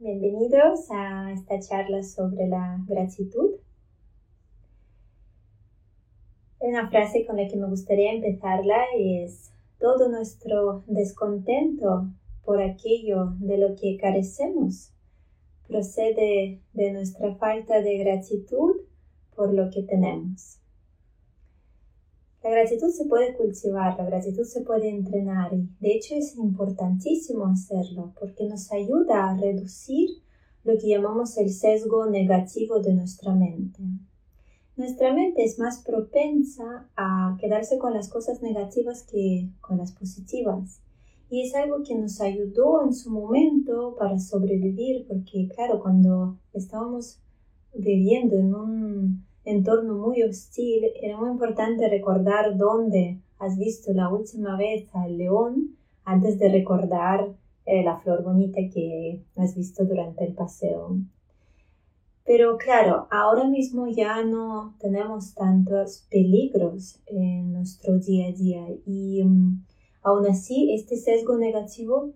bienvenidos a esta charla sobre la gratitud. Una frase con la que me gustaría empezarla es, todo nuestro descontento por aquello de lo que carecemos procede de nuestra falta de gratitud por lo que tenemos. La gratitud se puede cultivar, la gratitud se puede entrenar y de hecho es importantísimo hacerlo porque nos ayuda a reducir lo que llamamos el sesgo negativo de nuestra mente. Nuestra mente es más propensa a quedarse con las cosas negativas que con las positivas. Y es algo que nos ayudó en su momento para sobrevivir, porque claro, cuando estábamos viviendo en un entorno muy hostil, era muy importante recordar dónde has visto la última vez al león antes de recordar eh, la flor bonita que has visto durante el paseo. Pero claro, ahora mismo ya no tenemos tantos peligros en nuestro día a día y um, aún así este sesgo negativo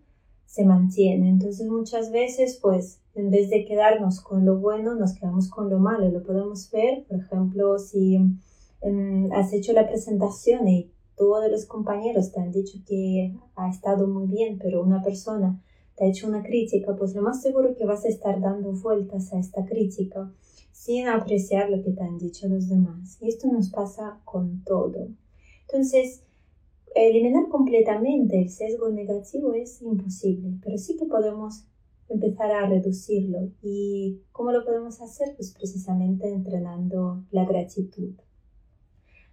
se mantiene. Entonces muchas veces pues en vez de quedarnos con lo bueno, nos quedamos con lo malo. Lo podemos ver, por ejemplo, si mm, has hecho la presentación y todos los compañeros te han dicho que ha estado muy bien, pero una persona te ha hecho una crítica, pues lo más seguro que vas a estar dando vueltas a esta crítica sin apreciar lo que te han dicho los demás. Y esto nos pasa con todo. Entonces, eliminar completamente el sesgo negativo es imposible, pero sí que podemos empezar a reducirlo. ¿Y cómo lo podemos hacer? Pues precisamente entrenando la gratitud.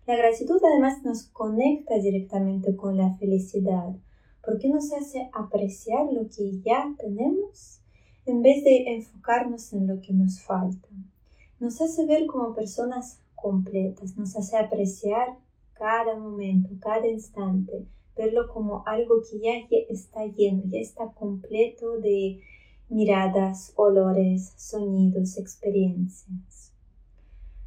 La gratitud además nos conecta directamente con la felicidad, porque nos hace apreciar lo que ya tenemos en vez de enfocarnos en lo que nos falta. Nos hace ver como personas completas, nos hace apreciar cada momento, cada instante, verlo como algo que ya está lleno, ya está completo de miradas, olores, sonidos, experiencias.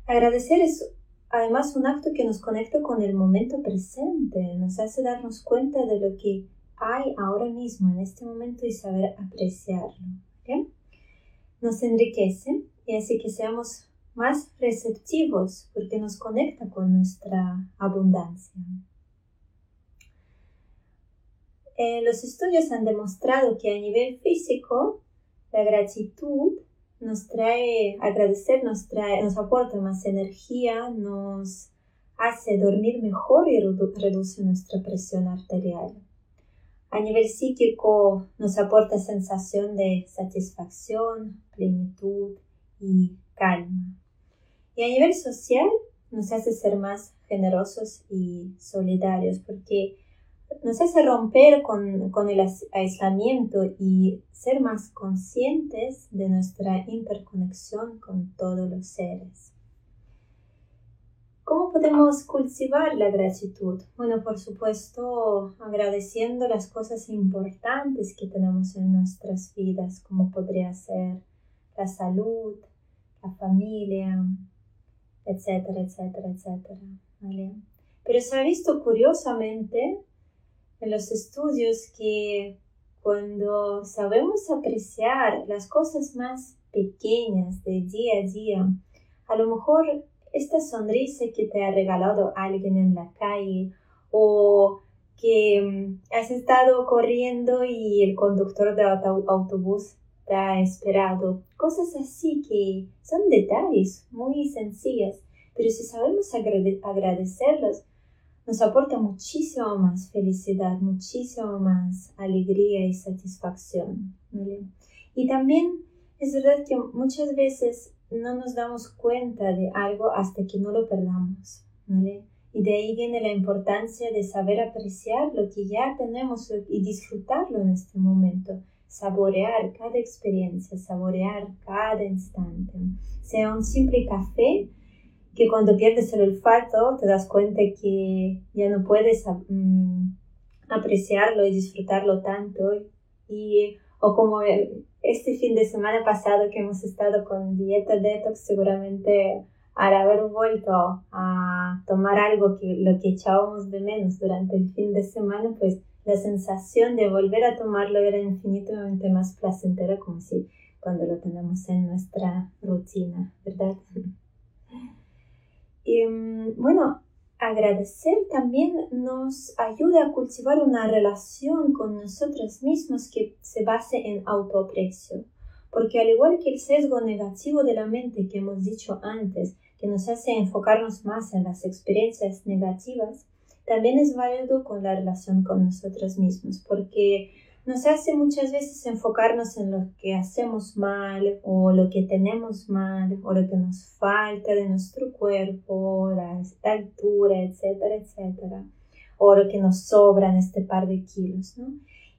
Agradecer es además un acto que nos conecta con el momento presente, nos hace darnos cuenta de lo que hay ahora mismo en este momento y saber apreciarlo. Nos enriquece y hace que seamos más receptivos porque nos conecta con nuestra abundancia. Eh, los estudios han demostrado que a nivel físico la gratitud nos trae, agradecer nos trae, nos aporta más energía, nos hace dormir mejor y reduce nuestra presión arterial. A nivel psíquico nos aporta sensación de satisfacción, plenitud y calma. Y a nivel social nos hace ser más generosos y solidarios porque nos hace romper con, con, el aislamiento y ser más conscientes de nuestra interconexión con todos los seres. ¿Cómo podemos cultivar la gratitud? Bueno, por supuesto, agradeciendo las cosas importantes que tenemos en nuestras vidas, como podría ser la salud, la familia, etcétera, etcétera, etcétera. ¿vale? Pero se ha visto curiosamente en los estudios que cuando sabemos apreciar las cosas más pequeñas de día a día, a lo mejor esta sonrisa que te ha regalado alguien en la calle o que mm, has estado corriendo y el conductor de autobús te esperado. Cosas así que son detalles muy sencillas, pero si sabemos agradecerlos, nos aporta muchísimo más felicidad, muchísimo más alegría y satisfacción. Y también es verdad que muchas veces no nos damos cuenta de algo hasta que no lo perdamos. Y de ahí viene la importancia de saber apreciar lo que ya tenemos y disfrutarlo en este momento. Saborear cada experiencia, saborear cada instante. Sea un simple café que cuando pierdes el olfato te das cuenta que ya no puedes mm, apreciarlo y disfrutarlo tanto. Y, o como este fin de semana pasado que hemos estado con dieta detox, seguramente al haber vuelto a tomar algo que lo que echábamos de menos durante el fin de semana, pues la sensación de volver a tomarlo era infinitamente más placentera, como si cuando lo tenemos en nuestra rutina, ¿verdad? Y mm, bueno, agradecer también nos ayuda a cultivar una relación con nosotros mismos que se base en autoaprecio. Porque al igual que el sesgo negativo de la mente que hemos dicho antes, que nos hace enfocarnos más en las experiencias negativas, también es válido con la relación con nosotros mismos, porque nos hace muchas veces enfocarnos en lo que hacemos mal o lo que tenemos mal o lo que nos falta de nuestro cuerpo, la, altura, etcétera, etcétera, o lo que nos sobra en este par de kilos, ¿no?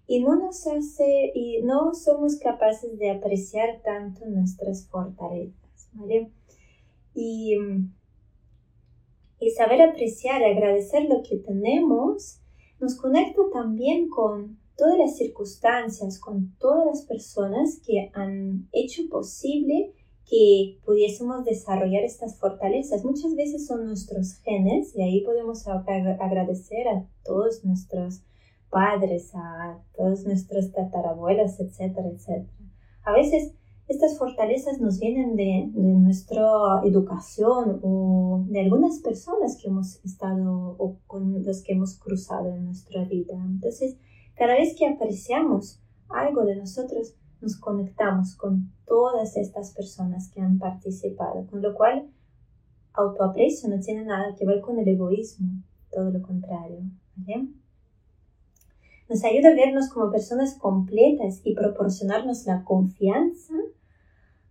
Y no nos hace, y no somos capaces de apreciar tanto nuestras fortalezas, ¿vale? Y, y saber apreciar, agradecer lo que tenemos, nos conecta también con todas las circunstancias, con todas las personas que han hecho posible que pudiésemos desarrollar estas fortalezas. Muchas veces son nuestros genes y ahí podemos agradecer a todos nuestros padres, a todos nuestros tatarabuelos, etcétera, etcétera. A veces estas fortalezas nos vienen de, de, nuestra educación o de algunas personas que hemos estado o con los que hemos cruzado en nuestra vida. Entonces, cada vez que apreciamos algo de nosotros, nos conectamos con todas estas personas que han participado, con lo cual autoaprecio no tiene nada que ver con el egoísmo, todo lo contrario. Nos ayuda a vernos como personas completas y proporcionarnos la confianza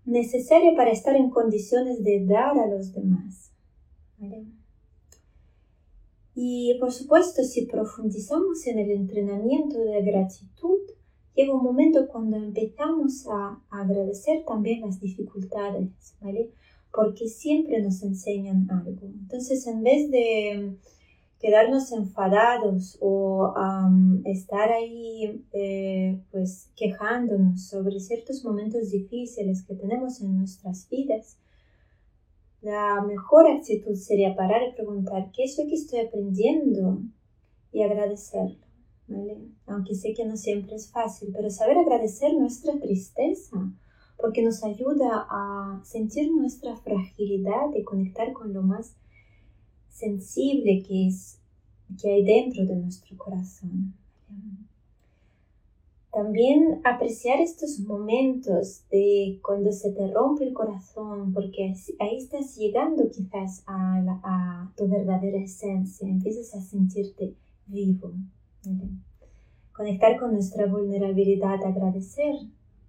necesaria para estar en condiciones de dar a los demás. Y por supuesto, si profundizamos en el entrenamiento de gratitud, llega un momento cuando empezamos a agradecer también las dificultades, ¿vale? Porque siempre nos enseñan algo. Entonces, en vez de quedarnos enfadados o estar ahí eh, pues quejándonos sobre ciertos momentos difíciles que tenemos en nuestras vidas, la mejor actitud sería parar y preguntar qué es lo que estoy aprendiendo y agradecerlo. Aunque sé que no siempre es fácil, pero saber agradecer nuestra tristeza, porque nos ayuda a sentir nuestra fragilidad y conectar con lo más sensible que es que hay dentro de nuestro corazón. También apreciar estos momentos de cuando se te rompe el corazón, porque ahí estás llegando quizás a, tu verdadera esencia, empiezas a sentirte vivo. Conectar con nuestra vulnerabilidad, agradecer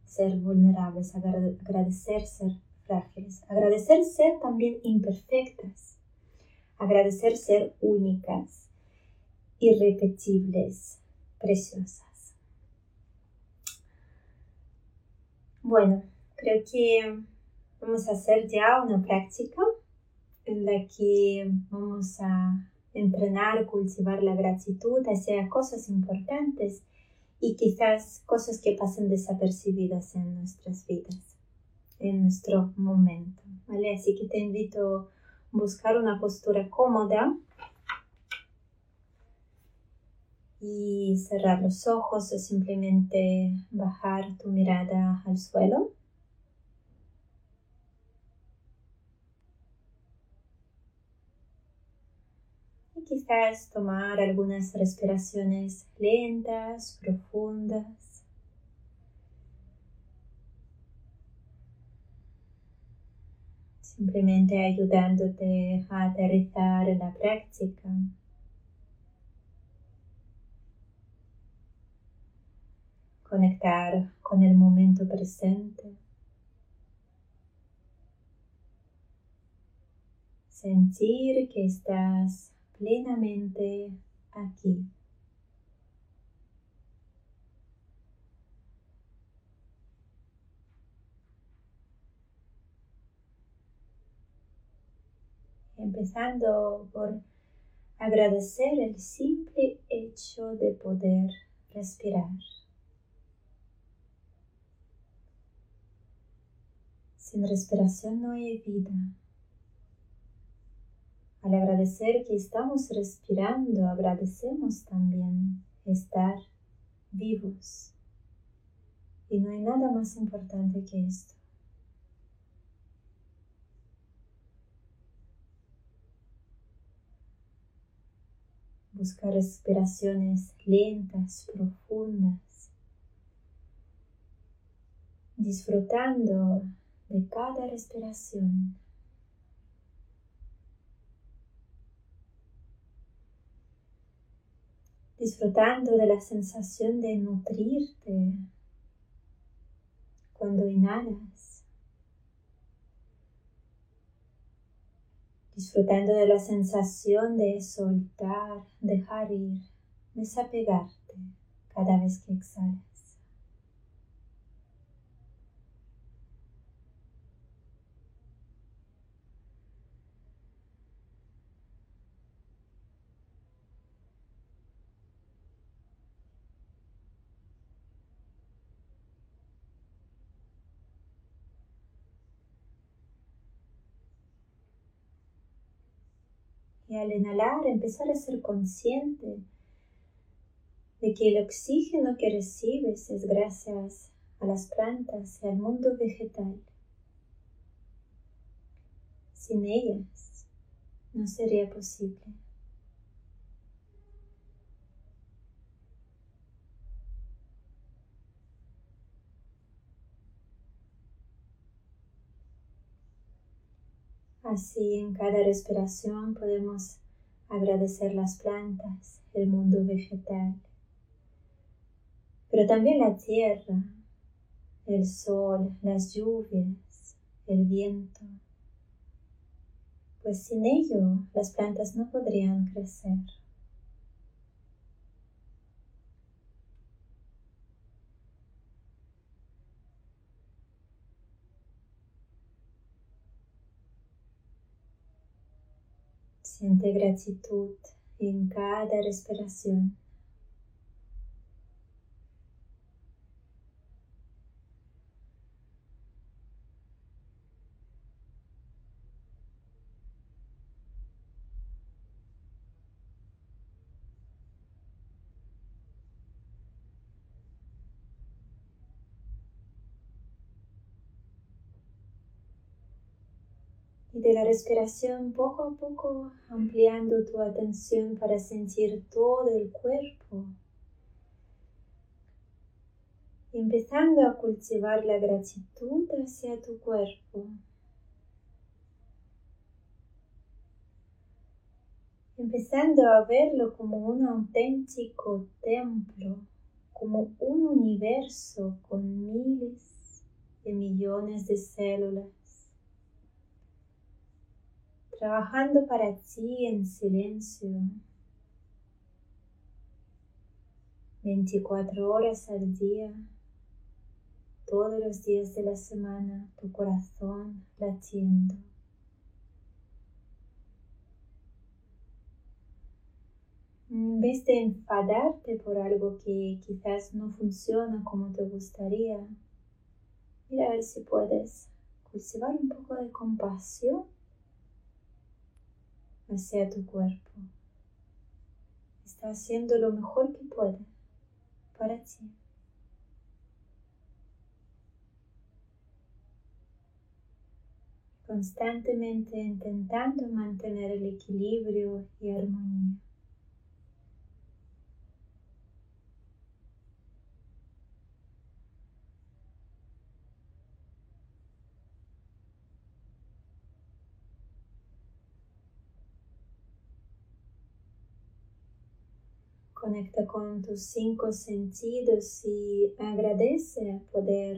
ser vulnerables, agradecer ser frágiles, agradecer ser también imperfectas, agradecer ser únicas, irrepetibles, preciosas. Bueno, creo que vamos a hacer ya una práctica en la que vamos a entrenar, cultivar la gratitud hacia cosas importantes y quizás cosas que pasen desapercibidas en nuestras vidas, en nuestro momento. ¿vale? Así que te invito buscar una postura cómoda y cerrar los ojos o simplemente bajar tu mirada al suelo. Y quizás tomar algunas respiraciones lentas, profundas. Simplemente ayudándote a aterrizar en la práctica. conectar con el momento presente. Sentir que estás plenamente aquí. Empezando por agradecer el simple hecho de poder respirar. Sin respiración no hay vida. Al agradecer que estamos respirando, agradecemos también estar vivos Y no hay nada más importante que esto. Buscar respiraciones lentas, profundas, disfrutando de cada respiración. disfrutando de la sensación de nutrirte cuando inhalas, disfrutando de la sensación de soltar, dejar ir, desapegarte cada vez que exhalas. Al inhalar empezar a ser consciente de que el oxígeno que recibes es gracias a las plantas y al mundo vegetal. Sin ellas no sería posible. Así en cada respiración podemos agradecer las plantas, el mundo vegetal, pero también la tierra, el sol, las lluvias, el viento, pues sin ello las plantas no podrían crecer. Siente gratitud en cada respiración. Y de la respiración poco a poco ampliando tu atención para sentir todo el cuerpo. Empezando a cultivar la gratitud hacia tu cuerpo. Empezando a verlo como un auténtico templo, como un universo con miles de millones de células trabajando para ti en silencio. 24 horas al día, todos los días de la semana, tu corazón latiendo. En vez de enfadarte por algo que quizás no funciona como te gustaría, mira a ver si puedes cultivar un poco de compasión hacia tu cuerpo. Está haciendo lo mejor que puede para ti. Constantemente intentando mantener el equilibrio y armonía. Conecta con tus cinco sentidos y agradece poder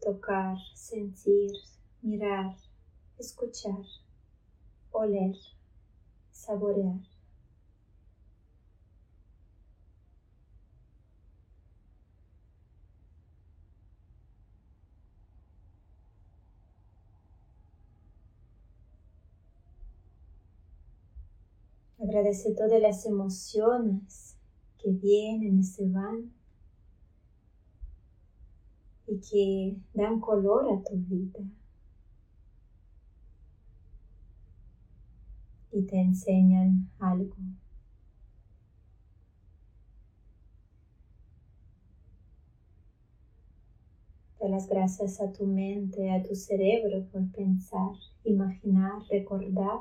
tocar, sentir, mirar, escuchar, oler, saborear. Agradece todas las emociones que vienen y se van y que dan color a tu vida y te enseñan algo. Da las gracias a tu mente, a tu cerebro por pensar, imaginar, recordar.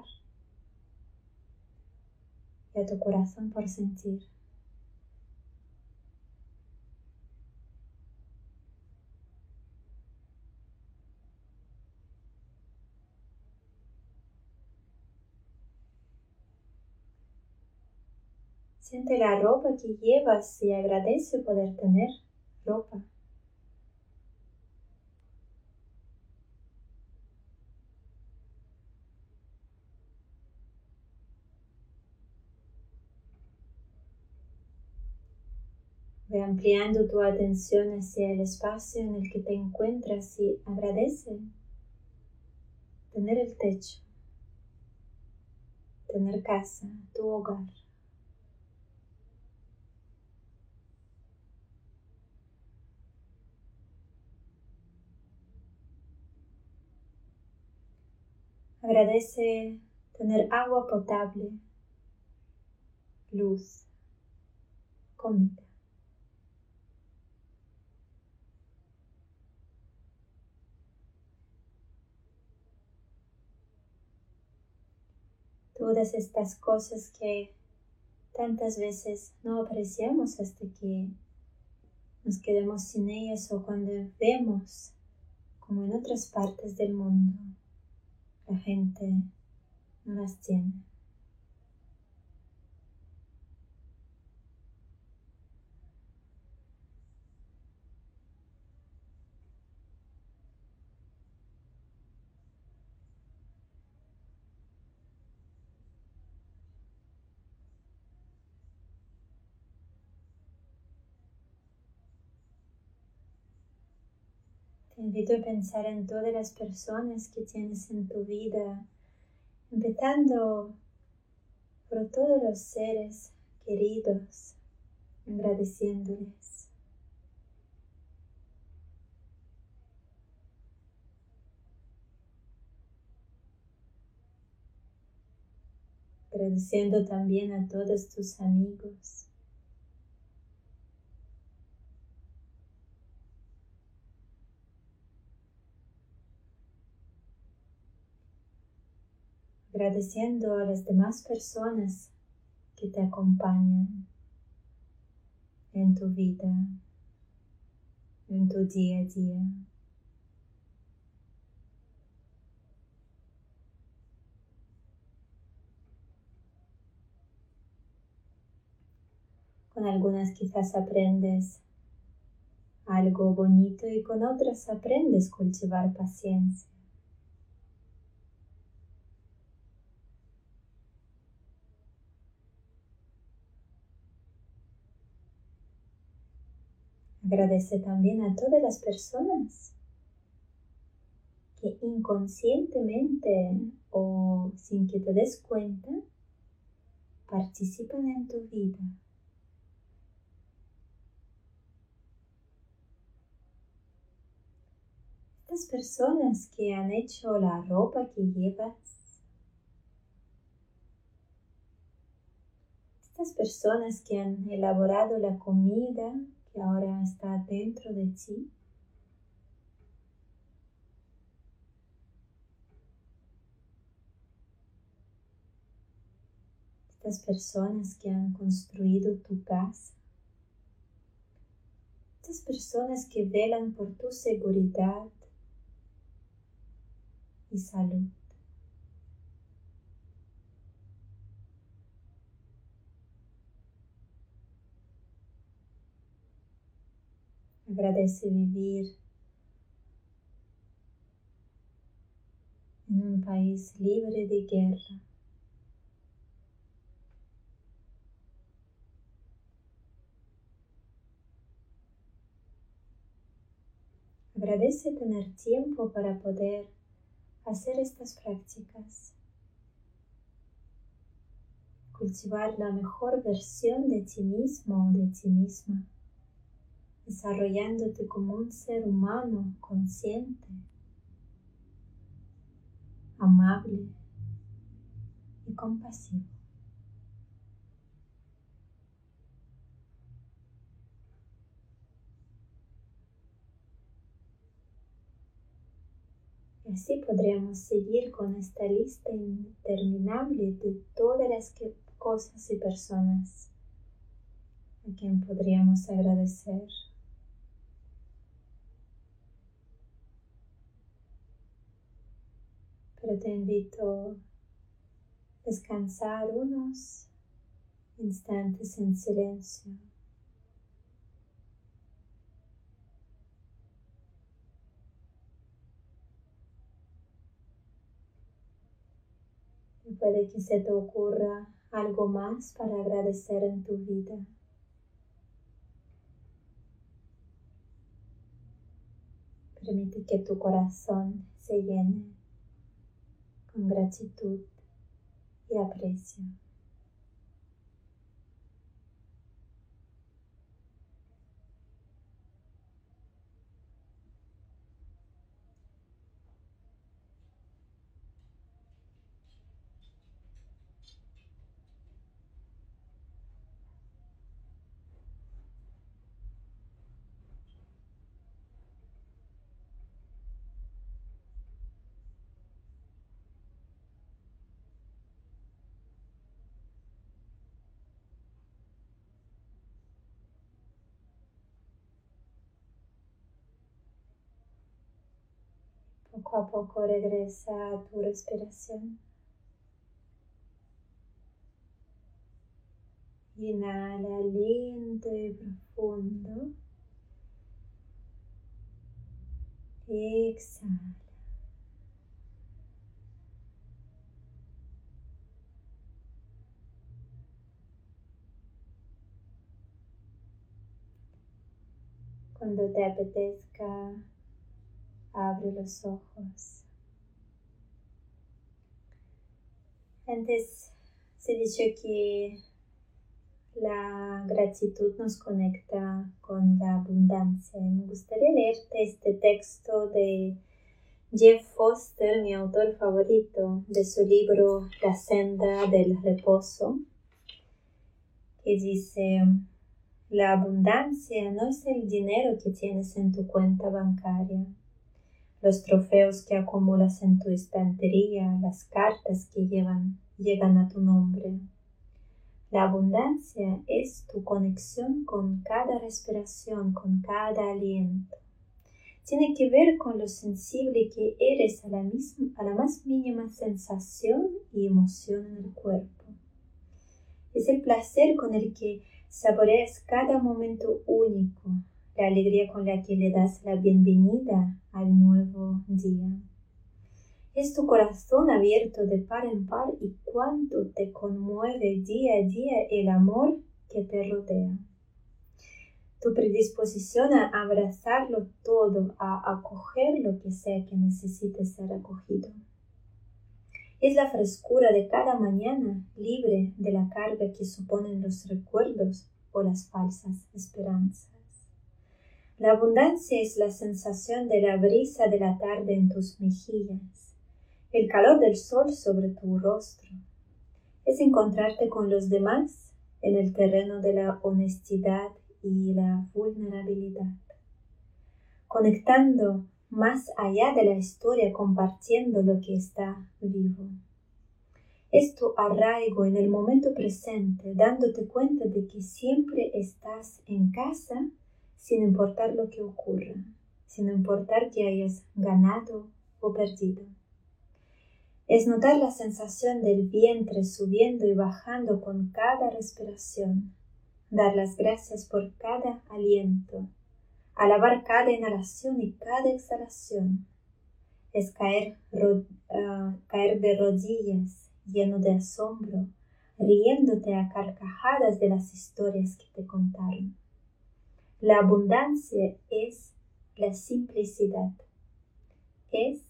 Y a tu corazón por sentir. Siente la ropa que llevas y agradece poder tener ropa. Ve ampliando tu atención hacia el espacio en el que te encuentras y agradece tener el techo, tener casa, tu hogar. Agradece tener agua potable, luz, comida. Todas estas cosas que tantas veces no apreciamos hasta que nos quedemos sin ellas o cuando vemos como en otras partes del mundo la gente no las tiene. Invito a pensar en todas las personas que tienes en tu vida, empezando por todos los seres queridos, agradeciéndoles. Agradeciendo también a todos tus amigos. Agradeciendo a las demás personas que te acompañan en tu vida, en tu día a día. Con algunas quizás aprendes algo bonito y con otras aprendes cultivar paciencia. Agradece también a todas las personas que inconscientemente o sin que te des cuenta participan en tu vida. Estas personas que han hecho la ropa que llevas, estas personas que han elaborado la comida que ahora está dentro de ti. Estas personas que han construido tu casa. Estas personas que velan por tu seguridad y salud. Agradece vivir en un país libre de guerra. Agradece tener tiempo para poder hacer estas prácticas. Cultivar la mejor versión de ti mismo o de ti misma desarrollándote como un ser humano consciente, amable y compasivo. Así podríamos seguir con esta lista interminable de todas las cosas y personas a quien podríamos agradecer. Pero te invito a descansar unos instantes en silencio. Y puede que se te ocurra algo más para agradecer en tu vida. Permite que tu corazón se llene con gratitud y aprecio. Poco a poco regresa tu respiración. Inhala lento y profundo. Exhala. Cuando te apetezca abre los ojos. Antes se dicho que la gratitud nos conecta con la abundancia. Me gustaría leerte este texto de Jeff Foster, mi autor favorito, de su libro La senda del reposo, que dice, la abundancia no es el dinero que tienes en tu cuenta bancaria los trofeos que acumulas en tu estantería, las cartas que llevan, llegan a tu nombre. La abundancia es tu conexión con cada respiración, con cada aliento. Tiene que ver con lo sensible que eres a la, a la más mínima sensación y emoción en el cuerpo. Es el placer con el que saboreas cada momento único, la alegría con la que le das la bienvenida al nuevo día. Es tu corazón abierto de par en par y cuánto te conmueve día a día el amor que te rodea. Tu predisposición a abrazarlo todo, a acoger lo que sea que necesite ser acogido. Es la frescura de cada mañana libre de la carga que suponen los recuerdos o las falsas esperanzas. La abundancia es la sensación de la brisa de la tarde en tus mejillas, el calor del sol sobre tu rostro. Es encontrarte con los demás en el terreno de la honestidad y la vulnerabilidad, conectando más allá de la historia, compartiendo lo que está vivo. Es tu arraigo en el momento presente, dándote cuenta de que siempre estás en casa sin importar lo que ocurra, sin importar que hayas ganado o perdido. Es notar la sensación del vientre subiendo y bajando con cada respiración, dar las gracias por cada aliento, alabar cada inhalación y cada exhalación. Es caer, ah, caer de rodillas lleno de asombro, riéndote a carcajadas de las historias que te contaron. La abundancia es la simplicidad, es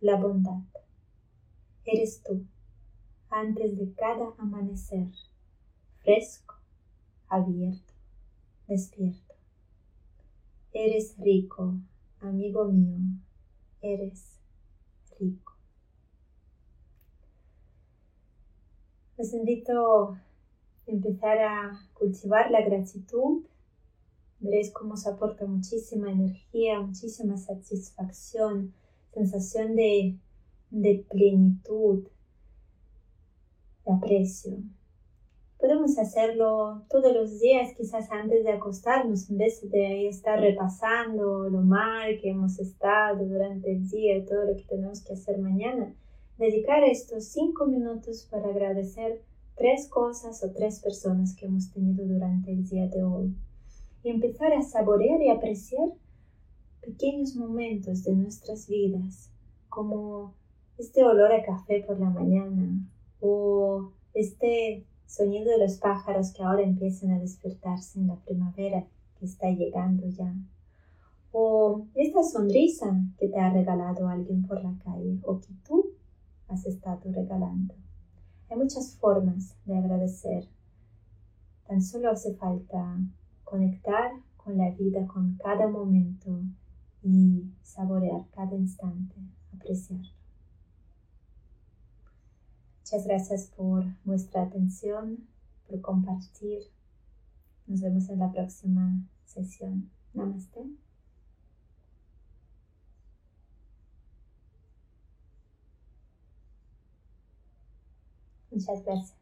la bondad. Eres tú, antes de cada amanecer, fresco, abierto, despierto. Eres rico, amigo mío, eres rico. Les invito a empezar a cultivar la gratitud Veréis cómo se aporta muchísima energía, muchísima satisfacción, sensación de, de plenitud, de aprecio. Podemos hacerlo todos los días, quizás antes de acostarnos, en vez de estar repasando lo mal que hemos estado durante el día y todo lo que tenemos que hacer mañana. Dedicar estos cinco minutos para agradecer tres cosas o tres personas que hemos tenido durante el día de hoy. Y empezar a saborear y apreciar pequeños momentos de nuestras vidas, como este olor a café por la mañana o este sonido de los pájaros que ahora empiezan a despertarse en la primavera que está llegando ya. O esta sonrisa que te ha regalado alguien por la calle o que tú has estado regalando. Hay muchas formas de agradecer. Tan solo hace falta conectar con la vida, con cada momento y saborear cada instante, apreciarlo. Muchas gracias por vuestra atención, por compartir. Nos vemos en la próxima sesión. Namaste. Muchas gracias.